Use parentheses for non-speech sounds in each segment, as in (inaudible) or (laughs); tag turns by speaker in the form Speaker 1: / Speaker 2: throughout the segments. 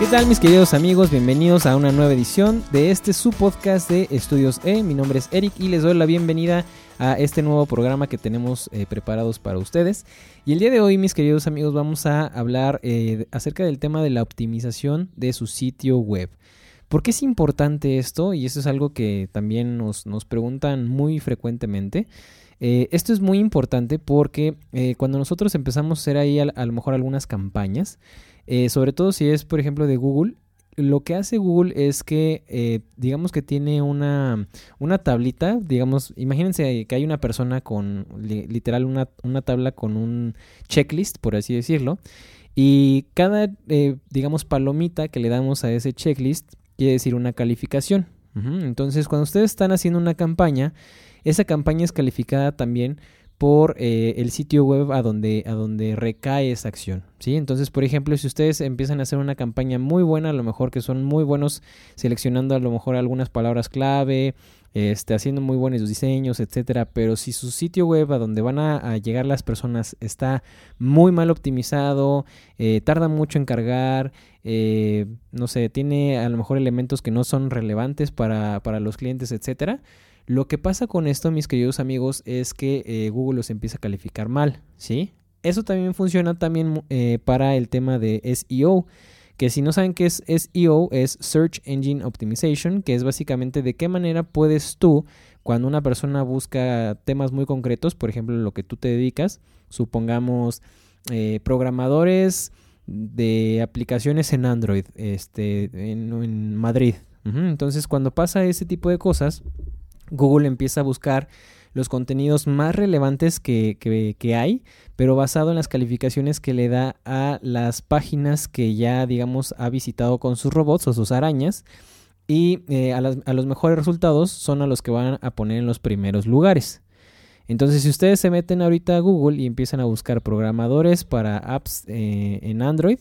Speaker 1: ¿Qué tal mis queridos amigos? Bienvenidos a una nueva edición de este su podcast de Estudios E. Mi nombre es Eric y les doy la bienvenida a este nuevo programa que tenemos eh, preparados para ustedes. Y el día de hoy mis queridos amigos vamos a hablar eh, acerca del tema de la optimización de su sitio web. ¿Por qué es importante esto? Y eso es algo que también nos, nos preguntan muy frecuentemente. Eh, esto es muy importante porque cuando nosotros empezamos a hacer ahí a, lo mejor algunas campañas, eh, sobre todo si es por ejemplo de Google, lo que hace Google es que digamos que tiene una, una tablita, digamos, imagínense que hay una persona con literal una, una tabla con un checklist, por así decirlo, y cada, digamos, palomita que le damos a ese checklist quiere decir una calificación. Entonces, cuando ustedes están haciendo una campaña, esa campaña es calificada también por eh, el sitio web a donde, a donde recae esa acción. ¿sí? Entonces, por ejemplo, si ustedes empiezan a hacer una campaña muy buena, a lo mejor que son muy buenos seleccionando a lo mejor algunas palabras clave, este, haciendo muy buenos diseños, etcétera, pero si su sitio web a donde van a, llegar las personas está muy mal optimizado, eh, tarda mucho en cargar, eh, no sé, tiene a lo mejor elementos que no son relevantes para, para los clientes, etcétera, lo que pasa con esto, mis queridos amigos, es que eh, Google los empieza a calificar mal, ¿sí? Eso también funciona también eh, para el tema de SEO, que si no saben qué es SEO, es Search Engine Optimization, que es básicamente de qué manera puedes tú, cuando una persona busca temas muy concretos, por ejemplo, lo que tú te dedicas, supongamos eh, programadores de aplicaciones en Android, este, en, Madrid. Entonces, cuando pasa ese tipo de cosas, Google empieza a buscar los contenidos más relevantes que, hay, pero basado en las calificaciones que le da a las páginas que ya, digamos, ha visitado con sus robots o sus arañas. Y eh, a, a, los mejores resultados son a los que van a poner en los primeros lugares. Entonces, si ustedes se meten ahorita a Google y empiezan a buscar programadores para apps eh, en Android,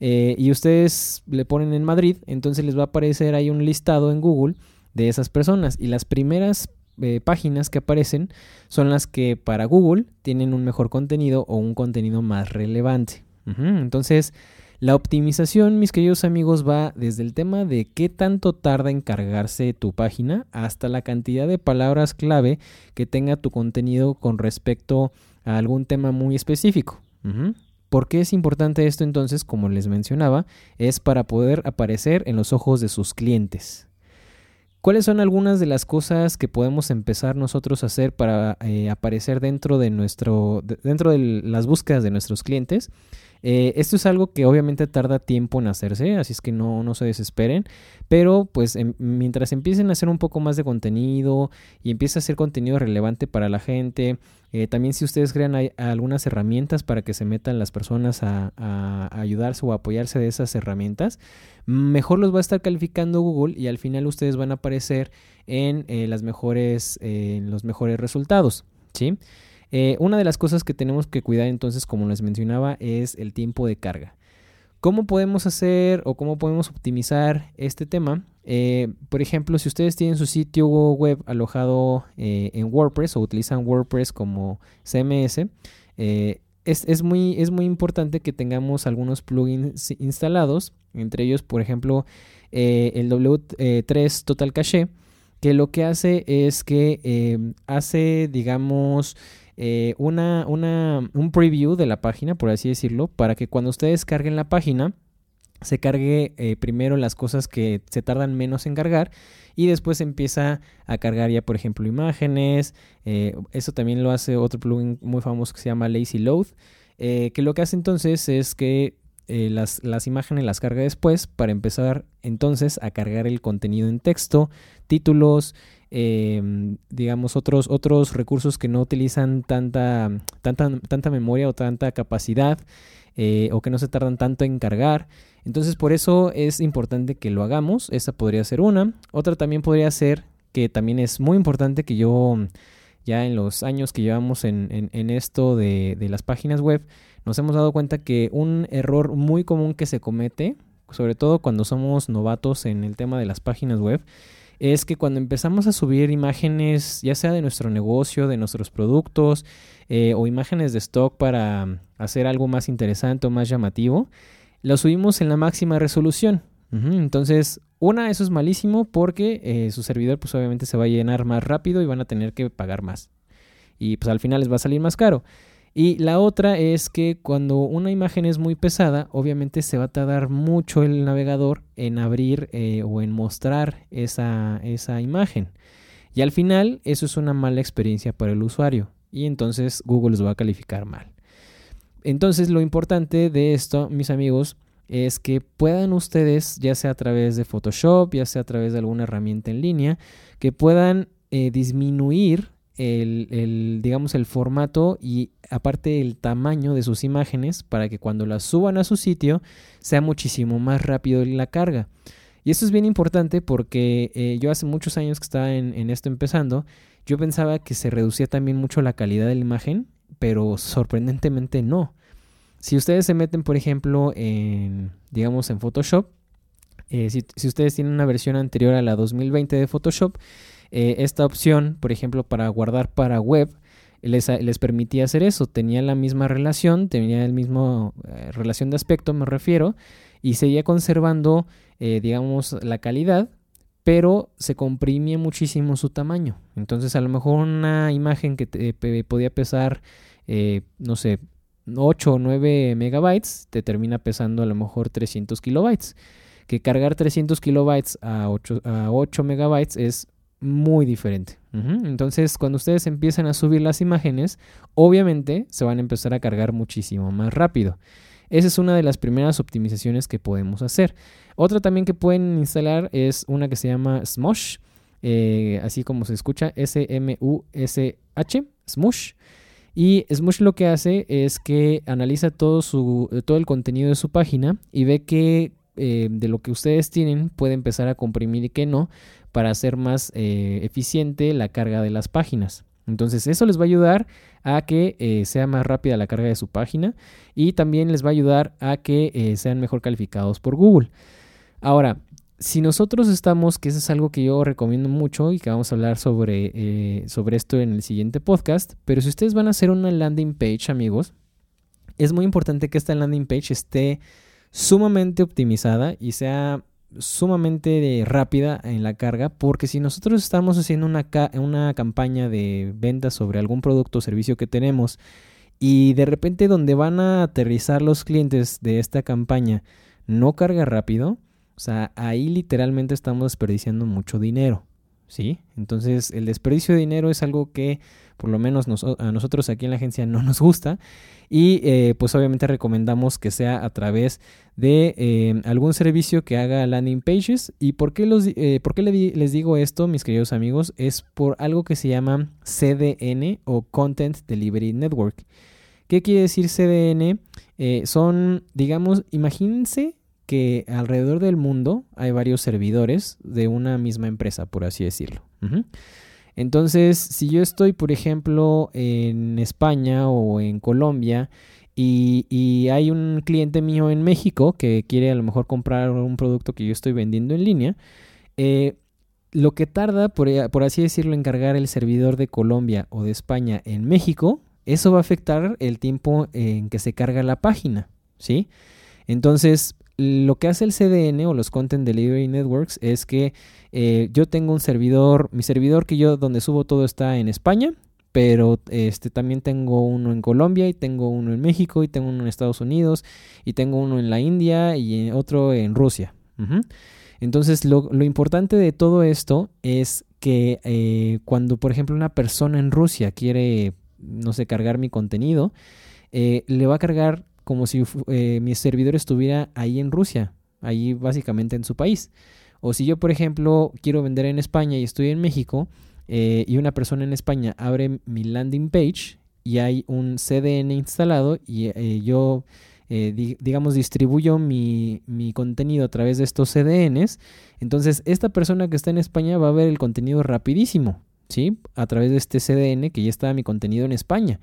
Speaker 1: eh, y ustedes le ponen en Madrid, entonces les va a aparecer ahí un listado en Google de esas personas. Y las primeras eh, páginas que aparecen son las que para Google tienen un mejor contenido o un contenido más relevante. Entonces, la optimización, mis queridos amigos, va desde el tema de qué tanto tarda en cargarse tu página hasta la cantidad de palabras clave que tenga tu contenido con respecto a algún tema muy específico. ¿Por qué es importante esto entonces? Como les mencionaba, es para poder aparecer en los ojos de sus clientes. ¿Cuáles son algunas de las cosas que podemos empezar nosotros a hacer para eh, aparecer dentro de nuestro, dentro de las búsquedas de nuestros clientes? Eh, esto es algo que obviamente tarda tiempo en hacerse, así es que no, no se desesperen, pero pues em, mientras empiecen a hacer un poco más de contenido y empiece a hacer contenido relevante para la gente, eh, también si ustedes crean algunas herramientas para que se metan las personas a, ayudarse o apoyarse de esas herramientas, mejor los va a estar calificando Google y al final ustedes van a aparecer en eh, las mejores, en los mejores resultados, ¿sí? Eh, una de las cosas que tenemos que cuidar entonces, como les mencionaba, es el tiempo de carga. ¿Cómo podemos hacer o cómo podemos optimizar este tema? Eh, por ejemplo, si ustedes tienen su sitio web alojado eh, en WordPress o utilizan WordPress como CMS, es, muy, es muy importante que tengamos algunos plugins instalados, entre ellos, por ejemplo, el W3 Total Cache, que lo que hace es que hace, digamos, eh, una, una, un preview de la página, por así decirlo, para que cuando ustedes carguen la página, se cargue eh, primero las cosas que se tardan menos en cargar y después empieza a cargar ya por ejemplo imágenes eh, eso también lo hace otro plugin muy famoso que se llama Lazy Load que lo que hace entonces es que las, las, imágenes las carga después para empezar entonces a cargar el contenido en texto títulos Em, digamos, otros, otros recursos que no utilizan tanta, tanta, tanta memoria o tanta capacidad eh, o que no se tardan tanto en cargar. Entonces, por eso es importante que lo hagamos. Esa podría ser una. Otra también podría ser que también es muy importante que yo ya en los años que llevamos en, esto de, las páginas web, nos hemos dado cuenta que un error muy común que se comete, sobre todo cuando somos novatos en el tema de las páginas web, es que cuando empezamos a subir imágenes, ya sea de nuestro negocio, de nuestros productos, eh, o imágenes de stock para hacer algo más interesante o más llamativo, lo subimos en la máxima resolución. Entonces, una, eso es malísimo porque eh, su servidor pues obviamente se va a llenar más rápido y van a tener que pagar más. Y pues al final les va a salir más caro. Y la otra es que cuando una imagen es muy pesada, obviamente se va a tardar mucho el navegador en abrir eh, o en mostrar esa, esa imagen. Y al final eso es una mala experiencia para el usuario. Y entonces Google los va a calificar mal. Entonces lo importante de esto, mis amigos, es que puedan ustedes, ya sea a través de Photoshop, ya sea a través de alguna herramienta en línea, que puedan eh, disminuir el, digamos, el formato y aparte el tamaño de sus imágenes para que cuando las suban a su sitio sea muchísimo más rápido la carga. Y eso es bien importante porque eh, yo hace muchos años que estaba en, en esto empezando, yo pensaba que se reducía también mucho la calidad de la imagen, pero sorprendentemente no. Si ustedes se meten, por ejemplo, en, digamos, en Photoshop, eh, si, ustedes tienen una versión anterior a la 2020 de Photoshop, eh, esta opción, por ejemplo, para guardar para web, les, les, permitía hacer eso. Tenía la misma relación, tenía el mismo eh, relación de aspecto, me refiero, y seguía conservando, digamos, la calidad, pero se comprimía muchísimo su tamaño. Entonces, a lo mejor una imagen que podía pesar, no sé, 8 o 9 megabytes te termina pesando a lo mejor 300 kilobytes. Que cargar 300 kilobytes a 8, a 8 megabytes es muy diferente. Entonces, cuando ustedes empiezan a subir las imágenes, obviamente se van a empezar a cargar muchísimo más rápido. Esa es una de las primeras optimizaciones que podemos hacer. Otra también que pueden instalar es una que se llama Smosh, eh, así como se escucha, S-M-U-S-H, Smush. Y Smush lo que hace es que analiza todo, su, todo el contenido de su página y ve que eh, de lo que ustedes tienen puede empezar a comprimir y que no para hacer más eh, eficiente la carga de las páginas. Entonces eso les va a ayudar a que eh, sea más rápida la carga de su página y también les va a ayudar a que sean mejor calificados por Google. Ahora, si nosotros estamos, que eso es algo que yo recomiendo mucho y que vamos a hablar sobre, eh, sobre esto en el siguiente podcast, pero si ustedes van a hacer una landing page, amigos, es muy importante que esta landing page esté sumamente optimizada y sea sumamente rápida en la carga, porque si nosotros estamos haciendo una, una campaña de venta sobre algún producto o servicio que tenemos y de repente donde van a aterrizar los clientes de esta campaña no carga rápido, o sea, ahí literalmente estamos desperdiciando mucho dinero. ¿Sí? Entonces el desperdicio de dinero es algo que por lo menos a nosotros aquí en la agencia (laughs) no nos gusta y eh, pues obviamente recomendamos que sea a través de eh, algún servicio que haga landing pages y por qué, los, eh, ¿por qué les digo esto mis queridos amigos es por algo que se llama CDN o Content Delivery Network ¿qué quiere decir CDN? son digamos imagínense que alrededor del mundo hay varios servidores de una misma empresa, por así decirlo. Entonces, si yo estoy, por ejemplo, en España o en Colombia y, hay un cliente mío en México que quiere a lo mejor comprar un producto que yo estoy vendiendo en línea, eh, lo que tarda, por, por, así decirlo, en cargar el servidor de Colombia o de España en México, eso va a afectar el tiempo en que se carga la página, ¿sí? Entonces, lo que hace el CDN o los Content Delivery Networks es que eh, yo tengo un servidor, mi servidor que yo donde subo todo está en España, pero este también tengo uno en Colombia y tengo uno en México y tengo uno en Estados Unidos y tengo uno en la India y otro en Rusia. Entonces lo, importante de todo esto es que eh, cuando por ejemplo una persona en Rusia quiere, no sé, cargar mi contenido, eh, le va a cargar como si eh, mi servidor estuviera ahí en Rusia, ahí básicamente en su país. O si yo, por ejemplo, quiero vender en España y estoy en México eh, y una persona en España abre mi landing page y hay un CDN instalado y eh, yo, digamos, distribuyo mi, mi, contenido a través de estos CDNs, entonces esta persona que está en España va a ver el contenido rapidísimo, ¿sí? A través de este CDN que ya está mi contenido en España.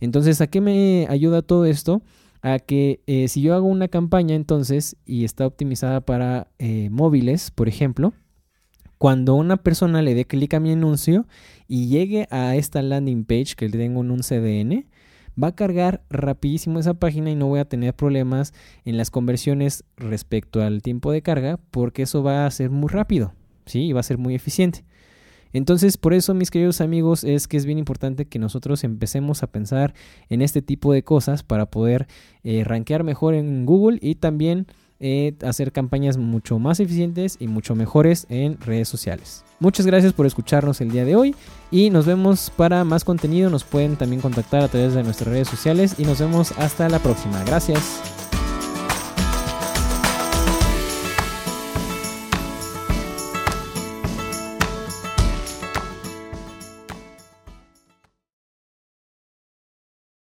Speaker 1: Entonces, ¿a qué me ayuda todo esto? A que eh, si yo hago una campaña entonces y está optimizada para eh, móviles, por ejemplo, cuando una persona le dé clic a mi anuncio y llegue a esta landing page que le tengo en un CDN, va a cargar rapidísimo esa página y no voy a tener problemas en las conversiones respecto al tiempo de carga porque eso va a ser muy rápido, ¿sí? Y va a ser muy eficiente. Entonces, por eso, mis queridos amigos, es que es bien importante que nosotros empecemos a pensar en este tipo de cosas para poder eh, rankear mejor en Google y también eh, hacer campañas mucho más eficientes y mucho mejores en redes sociales. Muchas gracias por escucharnos el día de hoy y nos vemos para más contenido. Nos pueden también contactar a través de nuestras redes sociales y nos vemos hasta la próxima. Gracias.